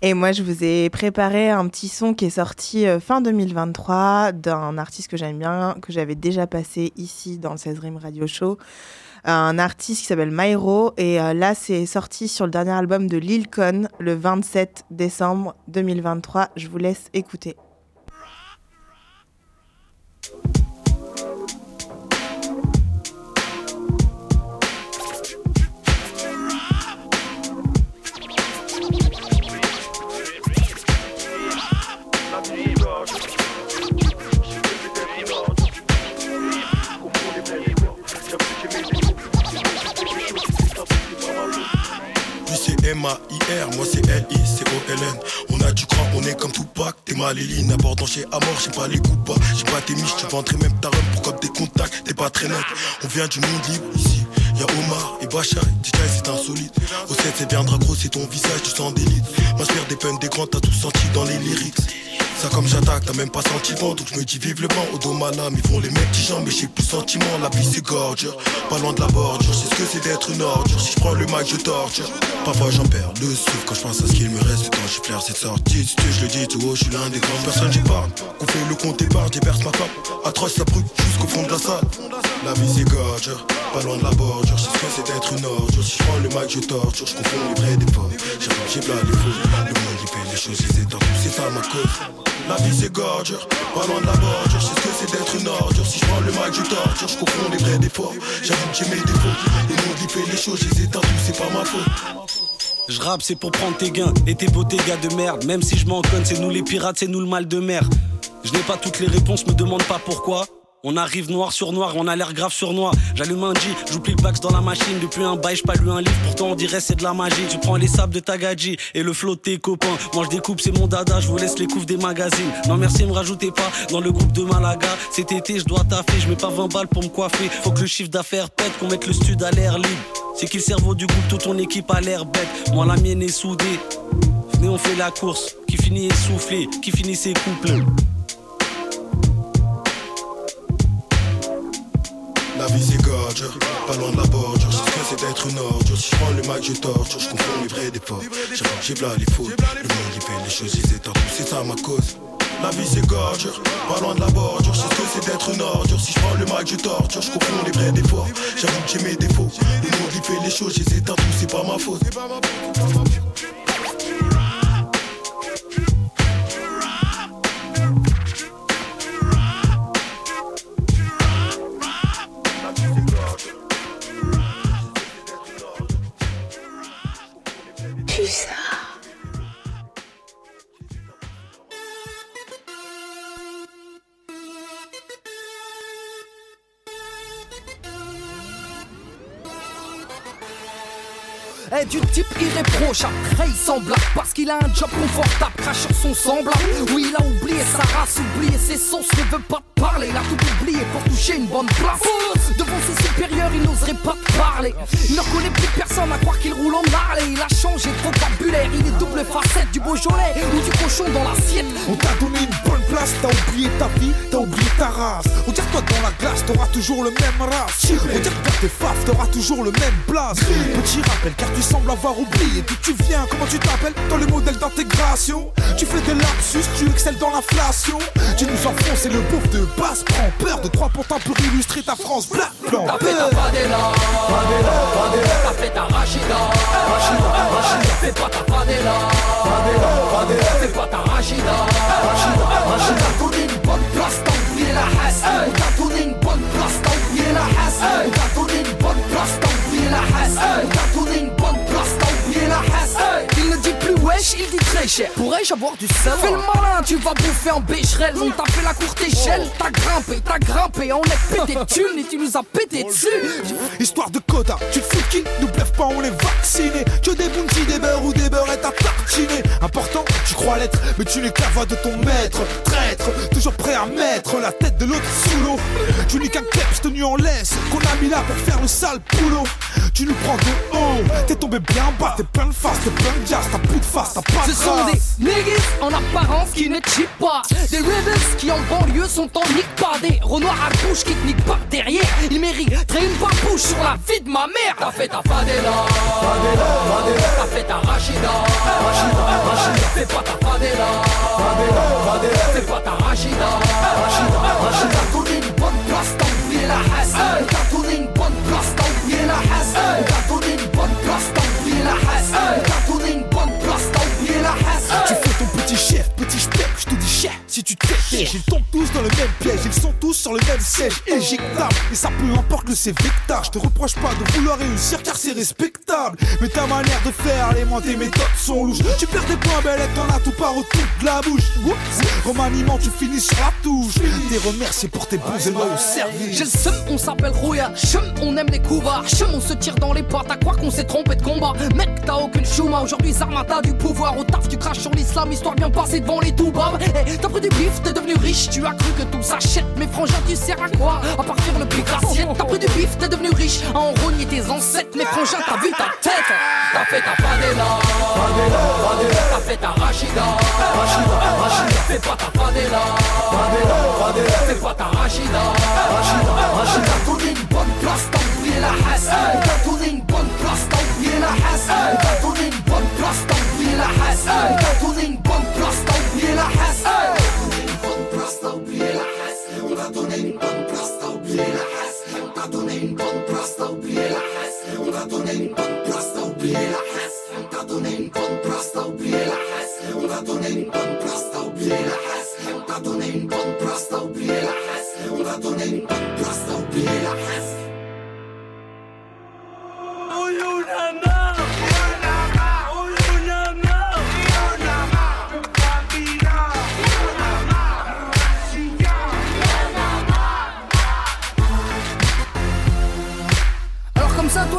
Et moi, je vous ai préparé un petit son qui est sorti euh, fin 2023 d'un artiste que j'aime bien, que j'avais déjà passé ici dans le 16 Rim Radio Show. Un artiste qui s'appelle Myro. Et euh, là, c'est sorti sur le dernier album de Lil Con le 27 décembre 2023. Je vous laisse écouter. M-A-I-R, moi c'est L-I-C-O-L-N. On a du cran, on est comme Tupac. T'es mal Éline, abordant chez Amor, j'ai pas les coups bas. J'ai pas tes miches, tu vendrais même ta robe pour comme des contacts. T'es pas très net, on vient du monde libre ici. Y'a Omar et Bachar, DJ c'est insolite. Au 7 c'est viendra gros, c'est ton visage, tu sens d'élite. M'inspire des peines des grands, t'as tout senti dans les lyrics. Ça comme j'attaque, t'as même pas sentiment Donc je me dis vive le vent, au dos malade Ils font les mecs qui mais j'ai plus sentiment La vie c'est pas loin de la bordure C'est ce que c'est d'être une ordure. Si je prends le mic je torture. Parfois j'en perds le souffle quand je pense à ce qu'il me reste. Quand je flaire cette sortie, si je le dis tout haut Je suis l'un des grands. Personnes j'y parle. Qu'on fait le compte épargne, j'héberge ma femme. Atroce ça brûle jusqu'au fond de la salle. La vie c'est pas loin de la bordure C'est ce que c'est d'être une ordure. Si je prends le mic je torture Je confonds les vrais des faux. J'ai plein les faux. Le monde il fait les choses, il s'étend C'est ça ma cause la vie c'est gorge, pas loin de la bordure. Je sais ce que c'est d'être une ordure. Si je prends le mic, je torture. Je confonds les vrais défauts. J'avoue que j'ai mes défauts. Le monde il fait les choses, je les éteins tous, c'est pas ma faute. Je rappe, c'est pour prendre tes gains et tes beaux gars de merde. Même si je m'en conne, c'est nous les pirates, c'est nous le mal de mer. Je n'ai pas toutes les réponses, me demande pas pourquoi. On arrive noir sur noir, on a l'air grave sur noir. J'allume un G, j'oublie le bax dans la machine. Depuis un bail, pas lu un livre, pourtant on dirait c'est de la magie. Tu prends les sables de ta gadji et le flot de tes copains. Moi je découpe, c'est mon dada, je vous laisse les couves des magazines. Non merci, me rajoutez pas dans le groupe de Malaga. Cet été, je dois taffer, je pas 20 balles pour me coiffer. Faut que le chiffre d'affaires pète, qu'on mette le stud à l'air libre. C'est qui le cerveau du groupe, toute ton équipe a l'air bête. Moi la mienne est soudée. Venez, on fait la course, qui finit essoufflé, qui finit ses couples. Vie c'est gorge, pas loin de la bordure. Ce que c'est d'être une ordure. Si je prends le mic, je torture. Je confonds les vrais des faux. J'ai là les faux. Le monde il fait les choses, ils étendent. C'est ça ma cause. La vie c'est gorge, pas loin de la bordure. C'est ce que c'est d'être une ordure. Si je prends le mic, je torture. Je confonds les vrais faux. J'avoue que j'ai mes défauts. Le monde il fait les choses, ils étendent. C'est pas ma faute. Est du type irréprochable, très semblable parce qu'il a un job confortable, crache sur son semblable. Oui, il a oublié sa race, oublié ses sens, ne veut pas parler, il a tout oublié pour toucher une bonne place. Devant ses supérieurs, il n'oserait pas parler. Il ne reconnaît plus personne à croire qu'il roule en Harley. Il a changé de vocabulaire, il est double facette du Beaujolais ou du cochon dans l'assiette. On t'a donné une bonne place, t'as oublié ta vie, t'as oublié ta race. On dirait toi dans la glace, t'auras toujours le même race. On dirait que tes faf, t'auras toujours le même place. Petit rappel, car tu sembles avoir oublié d'où tu viens, comment tu t'appelles dans le modèle d'intégration. Tu fais des lapsus, tu excelles dans l'inflation. Tu nous enfonces et le bouffe de basse prend peur de trois pourtant pour illustrer ta France black blanc. T'as fait ta Fadela. T'as fait ta Rachida, Rachida, Rachida. Fais pas ta Fadela, Fadela, Fadela. Fais pas ta Rachida, Rachida, Rachida. T'as tourné une bonne place, t'as oublié la hasse. T'as tourné une bonne place, t'as oublié la hasse. T'as tourné une bonne place, t'as oublié la hasse. T'as tourné une dit plus wesh, il dit très cher. Pourrais-je avoir du sel Fais le malin, tu vas bouffer en bécherel. On t'a fait la courte échelle, t'as grimpé, t'as grimpé. On est pété thunes et tu nous as pété dessus. Histoire de quota, tu te fous qui Nous bluffe pas, on est vaccinés. Que des bounties, des beurres ou des beurrettes à tartiner. Important, tu crois l'être, mais tu n'es que la voix de ton maître. Traître, toujours prêt à mettre la tête de l'autre sous l'eau. Tu n'es qu'un kleps tenu en laisse, qu'on a mis là pour faire le sale boulot. Tu nous prends de haut, t'es tombé bien bas, t'es plein de face, t'es plein de jazz, t'as plus de face, t'as pas de Ce sont des niggas en apparence qui ne cheat pas. Des rebels qui en banlieue sont en nique pas. Des renoirs à bouche qui te niquent pas derrière. Ils mériteraient une barbouche sur la vie de ma mère. T'as fait ta Fadela, Fadela, Fadela. T'as fait ta Rachida, Rachida, Rachida. Fais pas ta Fadela, Fadela, Fadela. Fais pas ta Rachida, Rachida, Rachida. T'as tourné une bonne place, t'as oublié la hasse. T'as tourné une bonne place, t'as oublié la hasse. T'as tourné une bonne place, t'as oublié la hasse. shift. Petit step, je te dis chef si tu piège. Ils tombent tous dans le même piège, ils sont tous sur le même siège. Éjectable, et ça peu importe le CV Je te reproche pas de vouloir réussir car c'est respectable. Mais ta manière de faire, les tes méthodes sont louches. Tu perds des points, belle, et t'en as tout par autour de la bouche. Oups, remaniement, tu finis sur la touche. T'es remercié pour tes bons et loyaux services. J'ai le seum, on s'appelle Rouya. Chum, on aime les couvards. Chum, on se tire dans les pattes à croire qu'on s'est trompé de combat. Mec, t'as aucune chouma. Aujourd'hui, Zarma, t'as du pouvoir. Au taf, tu craches sur l'islam, histoire bien passée devant les toubabs. Eh, t'as pris du bif, t'es devenu riche. Tu as cru que tout s'achète. Mais frangin, tu sers à quoi? À partir le pic assiette. T'as pris du bif, t'es devenu riche. À en rogner tes ancêtres. Mais frangin, t'as vu ta tête? T'as fait ta fadela. Fadela, fadela. T'as fait ta rachida. Rachida, rachida. Fais pas ta fadela. Fadela, fadela. Fais pas ta rachida. Rachida, rachida. T'as tourné une bonne place, t'as oublié la hasse. T'as tourné une bonne place, t'as oublié la hasse. T'as tourné une bonne place, t'as oublié la hasse. T'as tourné une prosto, ublijela has Ona do nen pan prosto, ublijela has Ona do nen pan prosto, ublijela has Ona do nen pan prosto, ublijela has Ona do nen pan prosto, ublijela has Ona do nen pan prosto, ublijela has Ona do nen pan!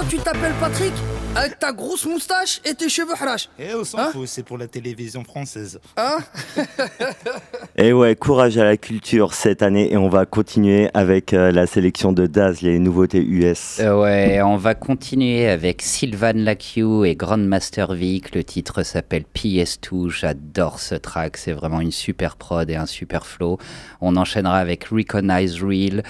Tu t'appelles Patrick? Avec ta grosse moustache et tes cheveux harash. Eh, on s'en Hein fout, c'est pour la télévision française. Hein Et ouais, courage à la culture cette année et on va continuer avec euh, la sélection de Daz, les nouveautés US. Euh, ouais, on va continuer avec Sylvan Lakiu et Grandmaster Vic. Le titre s'appelle PS2. J'adore ce track. C'est vraiment une super prod et un super flow. On enchaînera avec Recognize Real,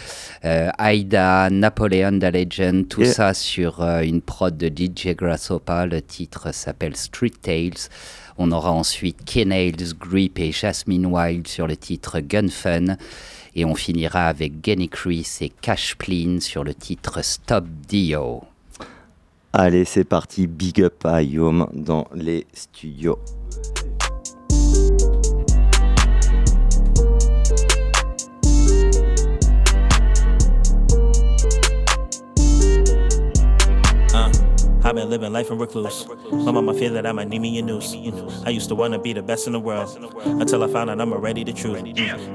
euh, Aida, Napoleon the Legend, tout Et- ça sur euh, une prod de DJ Le titre s'appelle Street Tales. On aura ensuite Kenales, Grip et Jasmine Wild sur le titre Gun Fun. Et on finira avec Genny Chris et Cash Plin sur le titre Stop Dio. Allez, c'est parti, big up à Yom dans les studios. I've been living life in recluse. My mama fear that I might need me a noose. I used to wanna be the best in the world until I found out I'm already the truth.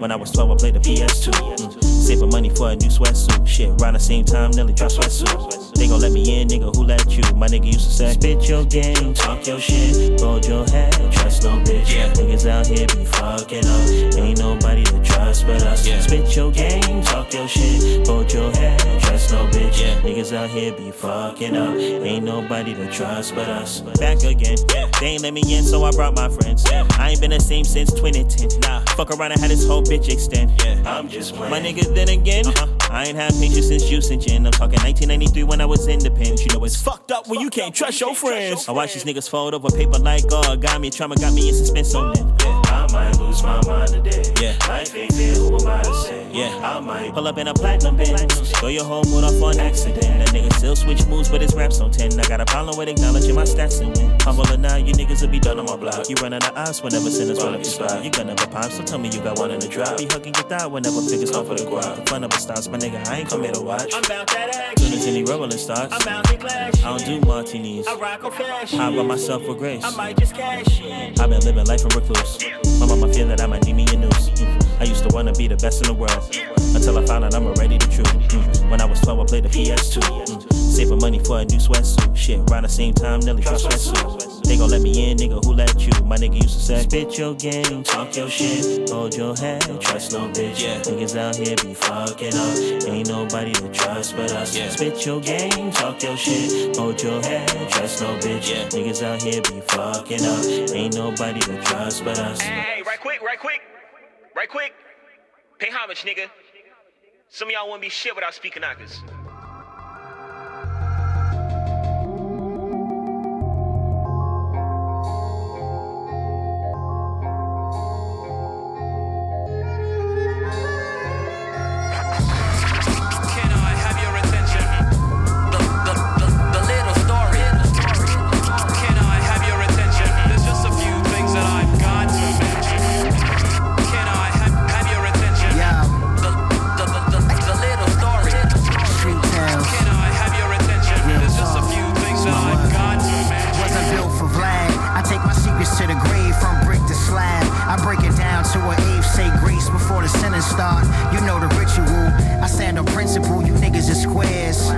When I was 12, I played the PS2. Mm. Saving money for a new sweatsuit. Shit, around the same time, nearly dropped sweatsuit. They gon' let me in, nigga. Who let you? My nigga used to say, Spit your game, talk your shit, hold your head, trust no bitch. Niggas out here be fucking up. Ain't nobody to trust but us. Spit your game, talk your shit, hold your head, trust no bitch. Niggas out here be fucking up. Ain't nobody to trust but us. Back again, they ain't let me in, so I brought my friends. I ain't been the same since 2010. Nah, fuck around and had this whole bitch extend. I'm just playing. My nigga, then again, uh-huh. I ain't had patience since juice and gin. I'm talking 1993 when I was independent. You know it's fucked up when you can't trust your friends. I watch these niggas fold over paper like God. Got me trauma, got me in suspense on them. Yeah. Lose my mind today. Yeah. Life ain't fair, who am I to say? Yeah. I might pull up in a platinum bin. Throw your whole mood off on accident. That nigga still switch moves, but his raps on 10. I got a problem with acknowledging my stats and win. Humble or not, you niggas will be done on my block. You run out of eyes whenever sinners run up your spot. You got never pop, so tell me you got one in the drop. Be hugging your thigh whenever figures come for the guap. The fun never stops, my nigga. I ain't come here to watch. I'm about that action. Soon as any rolling starts, I'm out to clash. I don't do martinis. I rock on cash. I by myself with grace. I might just cash. in. I've been living life in recluse. My mama feel that I might need me a noose. I used to wanna be the best in the world until I found out I'm already the truth. Mm. When I was 12, I played the PS2. Mm. Saving money for a new sweatsuit. Shit, around the same time, nearly dropped sweatsuit. They gon' let me in, nigga. Who let you? My nigga used to say, Spit your game, talk your shit, hold your head, trust no bitch. Yeah. Niggas out here be fucking up. Ain't nobody to trust but us. Yeah. Spit your game, talk your shit, hold your head, trust no bitch. Yeah. Niggas out here be fucking up. Ain't nobody to trust but us. Hey, right quick, right quick, right quick. Pay homage, nigga. Some of y'all wouldn't be shit without speaking knockers. You know the ritual. I stand on principle, you niggas are squares.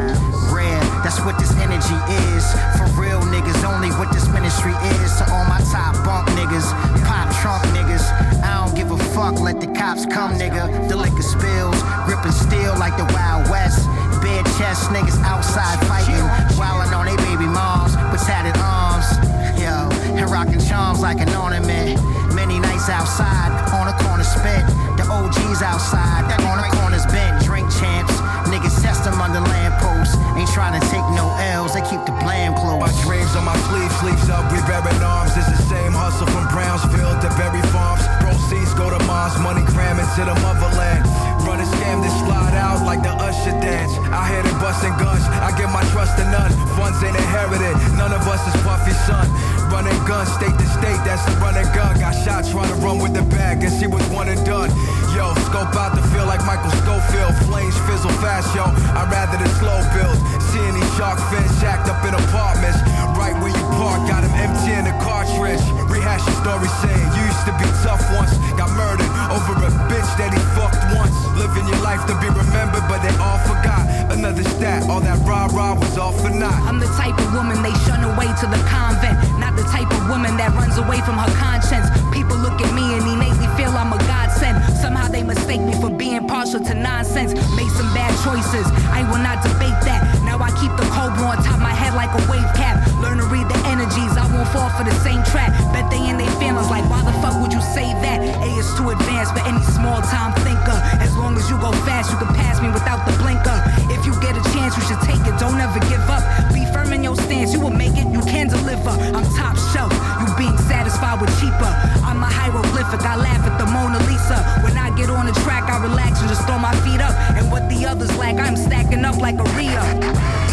Rare, that's what this energy is. For real niggas, only what this ministry is. To all my top bunk niggas, pop trunk niggas. I don't give a fuck, let the cops come, nigga. The liquor spills, gripping steel like the Wild West. Bare chest niggas outside fighting, wildin' on they baby moms with tatted arms. Yo, and rocking charms like an ornament. Many nights outside, on the corner spent. The OGs outside, on the corners bent. Drink champs, niggas test them under lampposts. Ain't trying to take no L's, they keep the blame close. My dreams on my sleeve, sleeves up, we bearing arms. It's the same hustle from Brownsville to Berry Farms. Proceeds go to Mars, money cramming to the motherland. Run a scam, then slide out like the Usher dance. I hear it busting guns, I give my trust to none. Funds ain't inherited, none of us is Puffy's son. Running guns, state to state, that's a running gun. Got shot trying to run with the bag, and she was one and done. Yo, scope out to feel like Michael Schofield. Flames fizzle fast, yo. I'd rather the slow build. Seeing these shark fins shacked up in apartments. Right where you park, got him emptying the cartridge. Rehash your story saying you used to be tough once. Got murdered over a bitch that he fucked once. Living your life to be remembered, but they all forgot. Another stat, all that rah rah was all for naught. I'm the type of woman they shun away to the convent. Not the type of woman that runs away from her conscience. People look at me and innately feel I'm a godsend. Somehow they mistake me for being partial to nonsense. Made some bad choices. I will not debate that. Now I keep the cobra on top my head like a wave cap. Learn to read the energies. I won't fall for the same trap. Bet they in their feelings like why the fuck would you say that? A is too advanced for any small time thinker. As long as you go fast, you can pass me without the blinker. If you get a chance, you should take it. Don't ever give up. Be firm in your stance. You will make it. You can deliver. I'm top shelf. You being satisfied with cheaper. I'm a hieroglyphic. I laugh at the Mona Lisa. When I get on the track, I relax and just throw my feet up. And what the others lack, I'm stacking up like a Rhea.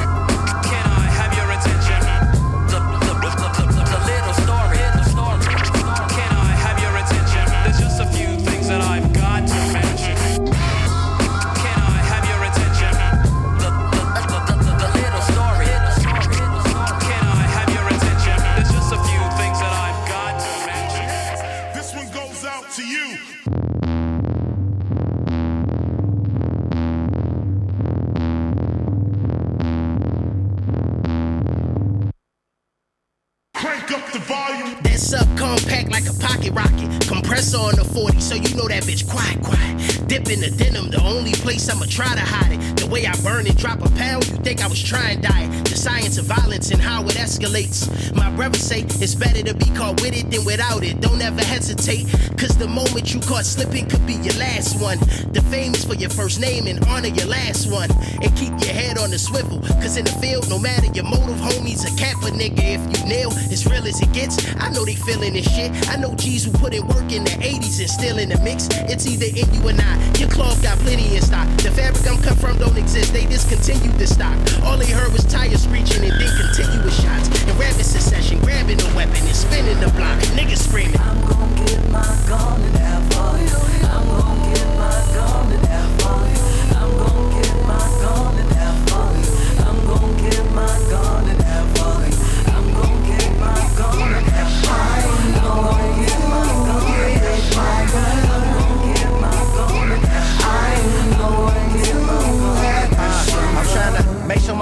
That bitch quiet, quiet. Dip in the denim, the only place I'ma try to hide it. The way I burn it, drop a pound, you think I was trying to diet. The science of violence and how it escalates. My brother say it's better to be caught with it than without it. Don't ever hesitate, cause the moment you caught slipping could be your last one. The fame is for your first name and honor your last one. And keep your head on the swivel, cause in the field, no matter your motive, homies, a cap a nigga. If you nail, as real as it gets. I know they feeling this shit. I know G's who put in work in the 80s and still in the mix. It's either in you or not. Your cloth got plenty in stock. The fabric I'm cut from don't exist. They discontinued the stock. All they heard was tires screeching and then continuous shots. In rapid succession, grabbing the weapon and spinning the block. Niggas screaming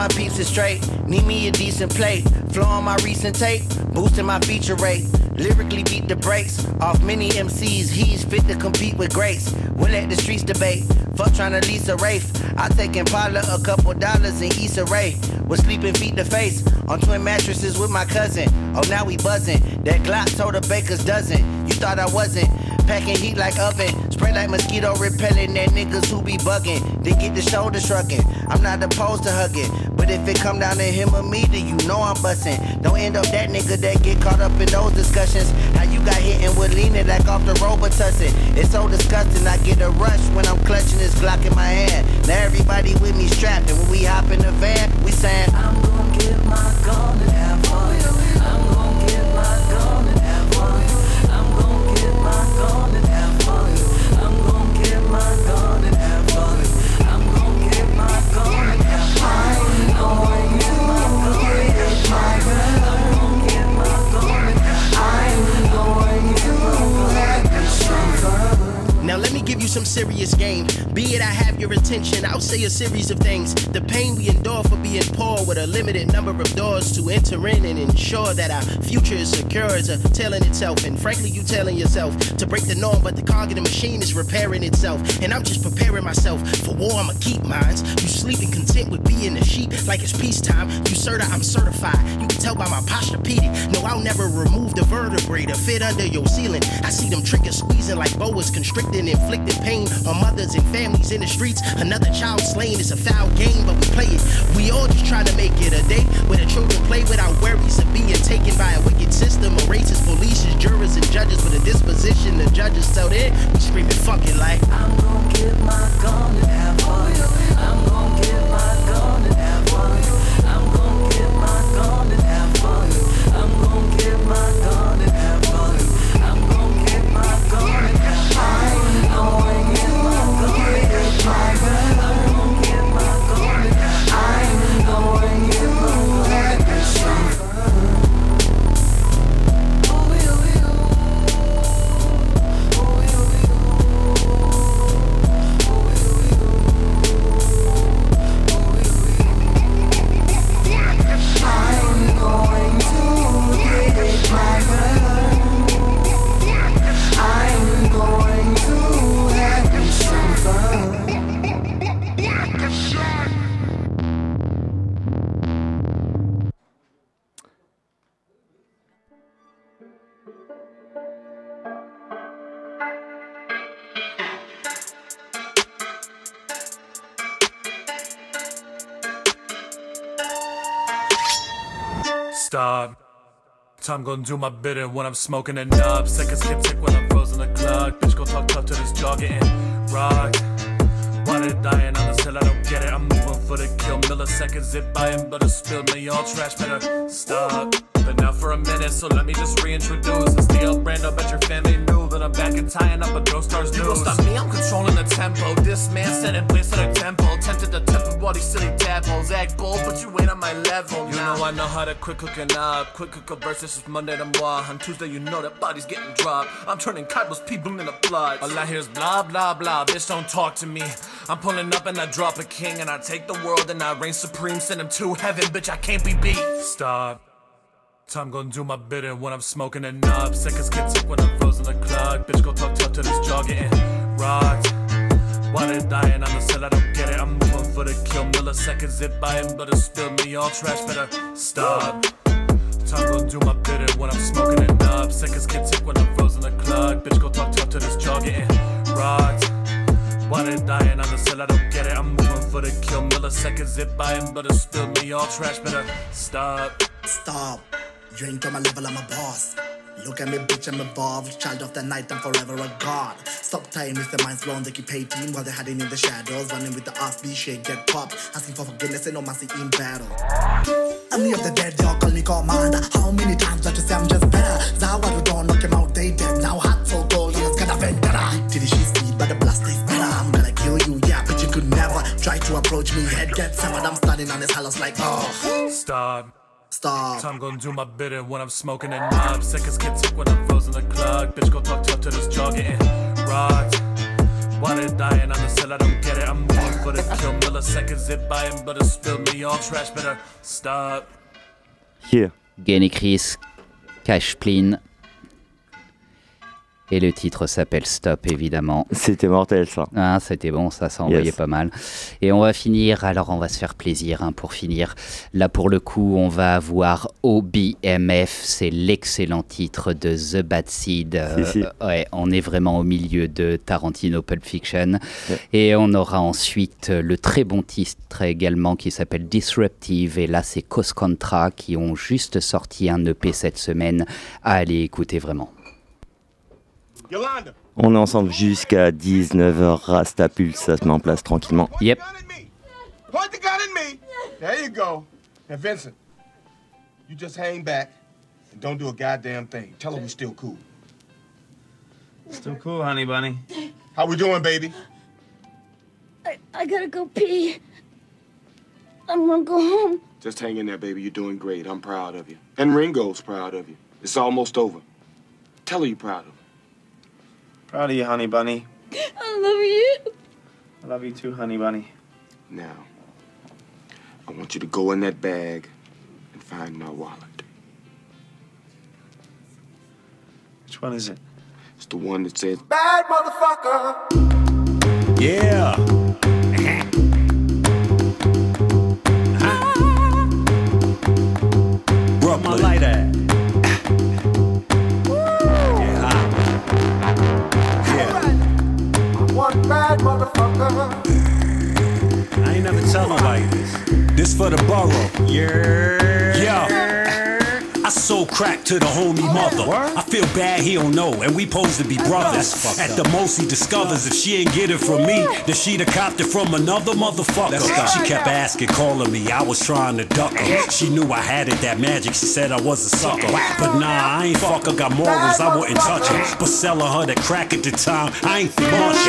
my peeps is straight. Need me a decent plate. Flow on my recent tape, boosting my feature rate. Lyrically beat the brakes off many MCs. He's fit to compete with grace. We'll let the streets debate. Fuck trying to lease a Wraith. I take Impala a couple dollars and Issa Rae. Was sleeping feet to face on twin mattresses with my cousin. Oh, now we buzzing. That Glock told the baker's dozen. You thought I wasn't. Packing heat like oven. Like mosquito repellent that niggas who be bugging. They get the shoulder shrugging. I'm not opposed to hugging. But if it come down to him or me, then you know I'm busting. Don't end up that nigga that get caught up in those discussions. How you got hit and would leaning like off the Robitussin. It's so disgusting. I get a rush when I'm clutching this Glock in my hand. Now everybody with me strapped. And when we hop in the van, we saying, I'm gonna get my gun some serious game. Be it I have your attention, I'll say a series of things. The pain we endure for being poor with a limited number of doors to enter in and ensure that our future is secure is a telling itself. And frankly, you telling yourself to break the norm, but the cog in the machine is repairing itself. And I'm just preparing myself for war, I'ma keep mines. You sleeping content with being a sheep like it's peacetime. You certa, I'm certified. You can tell by my posturepedic. No, I'll never remove the vertebrae to fit under your ceiling. I see them triggers squeezing like boas constricting, inflicting pain on mothers and families in the streets. Another child slain is a foul game, but we play it. We all just try to make it a day where the children play without worries of being taken by a wicked system of racist police, jurors, and judges with a disposition of judges. So then we screaming fucking like I'm gonna get my gun and have all you. I'm gonna get my gun private Time gonna do my bidding when I'm smoking a nub. Seconds get tick when I'm frozen the clock. Bitch, go talk tough to this jaw getting rocked. Why they dying on this hill? I don't get it. I'm moving for the kill. Milliseconds zip by him, but it spilled me all trash. Better stop. But out for a minute, so let me just reintroduce. It's the brand. Brando, bet your family knew that I'm back and tying up a Ghost Stars news. You gon' stop me? I'm controlling the tempo. This man setting place at a tempo. Tempted to temper all these silly tadpoles. Act bold, but you ain't on my level. You know I know how to quick cooking up. Quick cook a verse, this is Monday to moi. On Tuesday, you know that body's getting dropped. I'm turning Kaibo's people into blood. All I hear is blah, blah, blah. Bitch, don't talk to me. I'm pulling up and I drop a king. And I take the world and I reign supreme. Send him to heaven, bitch, I can't be beat. Stop. Time gonna do my bidding when I'm smoking a nub. Seconds get tick when I'm frozen the clock. Bitch, go talk tough to this jaw getting rocked. Why they dying on the cell? I don't get it. I'm moving for the kill. Milliseconds zip by him, but it spilled me all trash. Better stop. Time gonna do my bidding when I'm smoking a nub. Seconds get tick when I'm frozen the clock. Bitch, go talk tough to this jaw getting rocked. Why they dying on the cell? I don't get it. I'm moving for the kill. Milliseconds zip by him, but it spilled me all trash. Better stop. Stop. You ain't on my level, I'm a boss. Look at me, bitch, I'm evolved. Child of the night, I'm forever a god. Stop time, if the mind's blown, they keep hating while they're hiding in the shadows. Running with the offbeat shit, get popped. Asking for forgiveness, and no mercy in battle. I'm of the dead, y'all call me commander. How many times that you say I'm just better? Zawaru don't knock him out, they dead. Now hot so cold, and it's gonna. Till the shit speed, but the blast is better. I'm gonna kill you, yeah, but you could never try to approach me. Head gets severed, I'm standing on this house like, oh. Stop. Stop. Time gonna do my bidding when I'm smoking a nub. Seconds get tick when I'm frozen the clock. Bitch, go talk tough to this jaw getting rocked. Why they dying on the cell? I don't get it. I'm moving for the kill. Milliseconds zip by him, but it spilled me all trash. Better stop. Here. Gain Chris, Cash Plin. Et le titre s'appelle Stop, évidemment. C'était mortel, ça. Ah, c'était bon, ça, ça envoyait Yes. pas mal. Et on va finir, alors on va se faire plaisir hein, pour finir. Là, pour le coup, on va avoir OBMF, c'est l'excellent titre de The Bad Seed. Euh, Si, si. ouais, on est vraiment au milieu de Tarantino Pulp Fiction. Et on aura ensuite le très bon titre également qui s'appelle Disruptive. Et là, c'est Cos Contra qui ont juste sorti un EP cette semaine. À aller écouter vraiment. Yolanda. On est ensemble jusqu'à 19h. Rasta Pulse, ça se met en place tranquillement. Yep. Point the gun at me. There you go. Now, Vincent, you just hang back and don't do a goddamn thing. Tell her we're still cool. Still cool, honey bunny. How we doing, baby? I, I gotta go pee. I'm gonna go home. Just hang in there, baby. You're doing great. I'm proud of you. And Ringo's proud of you. It's almost over. Tell her you're proud of her. Proud of you, honey bunny. I love you. I love you too, honey bunny. Now, I want you to go in that bag and find my wallet. Which one is it? It's the one that says Bad motherfucker. Yeah. Never this. This for the borough. Yeah. Yeah. I sold crack to the homie mother. I feel bad he don't know, and we supposed to be brothers. At the most he discovers if she ain't get it from me, then she'd have copped it from another motherfucker. She kept asking, calling me. I was trying to duck her. She knew I had it, that magic. She said I was a sucker. But nah, I ain't fuck her. Got morals, I wouldn't touch her. But selling her that crack at the time, I ain't much.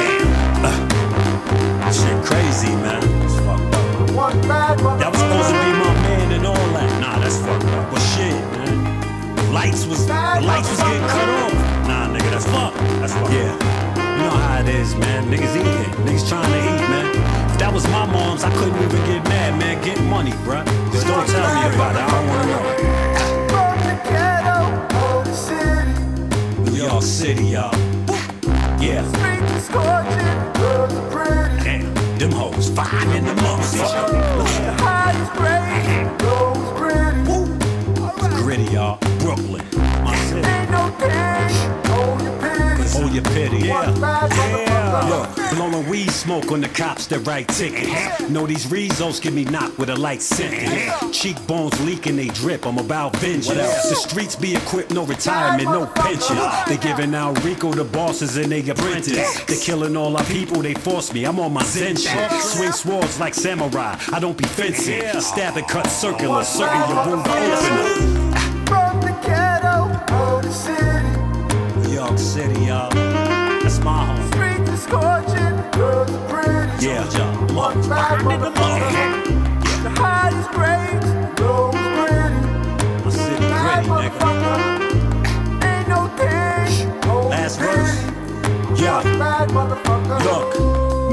Uh, shit crazy, man. That was supposed to be my man and all that. Nah, that's fucked up. But shit, man. The lights was the lights was getting cut off. Nah, nigga, that's fucked. That's fucked. Yeah. You know how it is, man. Niggas eating. Niggas trying to eat, man. If that was my mom's, I couldn't even get mad, man. Get money, bruh. Just don't tell me about it. I don't wanna know. From the ghetto, the city. New York City, y'all. Yeah. Street scorching, girls are pretty. Damn them hoes, finding them. The highest Gritty, y'all. Brooklyn, my city. Ain't no oh, Hold your pity. Yeah. Look, blowing weed smoke on the cops that write tickets. Know these results get me knocked with a light sentence. Cheekbones leaking, they drip. I'm about vengeance. The streets be equipped, no retirement, no pension. They giving out Rico the bosses and they apprentice. They killing all our people, they force me. I'm on my zen shit. Swing swords like samurai. I don't be fencing. Stab and cut circular, certain your wound City, y'all. That's my home. Street is scorching, girls are pretty. Yeah, y'all. One bad motherfucker. The highest grades, girls pretty. My city Bad gritty, nigga. motherfucker. Ain't no thing, Last verse. Yeah.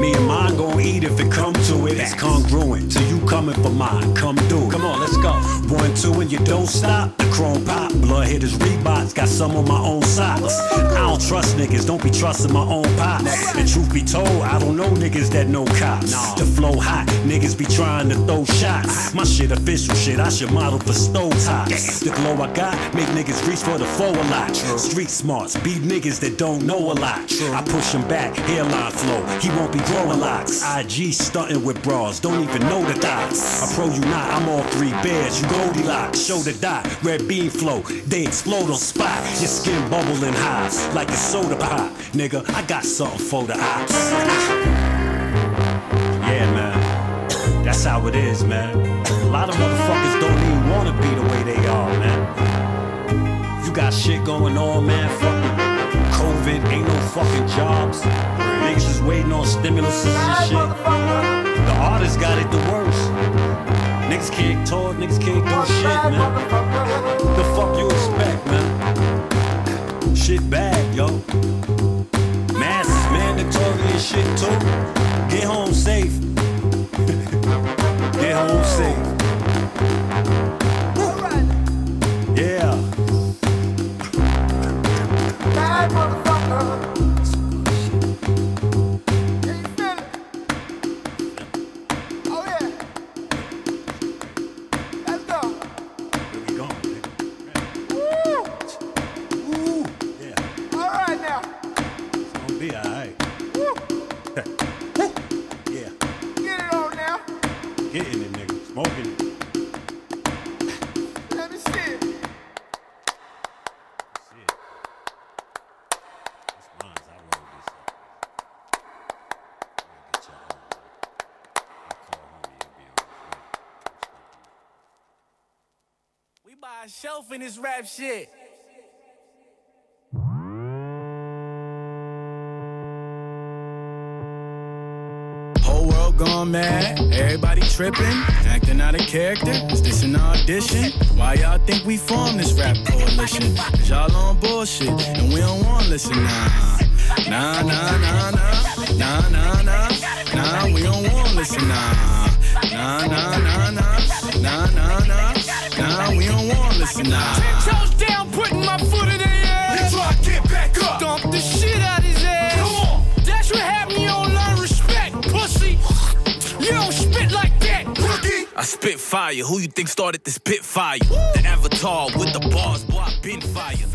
Bad motherfucker. Look, me and mine gon' eat if it come to it. It's congruent to you coming for mine. Come through. Come on, let's go. One, two, and you don't stop. The chrome pop, blood hitters, Reeboks. Got some on my own socks. I don't trust niggas, don't be trusting my own pops. And truth be told, I don't know niggas that know cops. The flow hot, niggas be trying to throw shots. My shit official shit, I should model for stove tops. The glow I got make niggas reach for the foe a lot. Street smarts, beat niggas that don't know a lot. I push him back, hairline flow. He won't be growing locks. IG stunting with bras, don't even know the dots. I pro you not, I'm all three bears. You Goldilocks, show the dot, red beam flow. They explode on spot. Your skin bubbling high, like a soda pop. Nigga, I got something for the ops. Yeah, man. That's how it is, man. A lot of motherfuckers don't even wanna be the way they are, man. You got shit going on, man. Fucking COVID, ain't no fucking jobs. Niggas is waiting on stimulus and shit. The artists got it the worst. Niggas can't tour, niggas can't do shit, man. The fuck you expect, man? In this rap shit. Whole world gone mad, everybody tripping, acting out of character. Is this an audition? Why y'all think we formed this rap coalition? Cause y'all on bullshit, and we don't wanna listen nah. Nah, nah, nah, nah, nah, nah, nah, nah, listen, nah. Nah, nah, nah, nah. Nah, nah, nah. Nah, we don't want to listen, nah. Ten toes down, putting my foot in the air. You try to get back up. Dump the shit out his ass. Come on. That's what happened, you don't learn respect, pussy. You don't spit like that, rookie. I spit fire. Who you think started this pit fire? The avatar with the bars, boy, I been fire.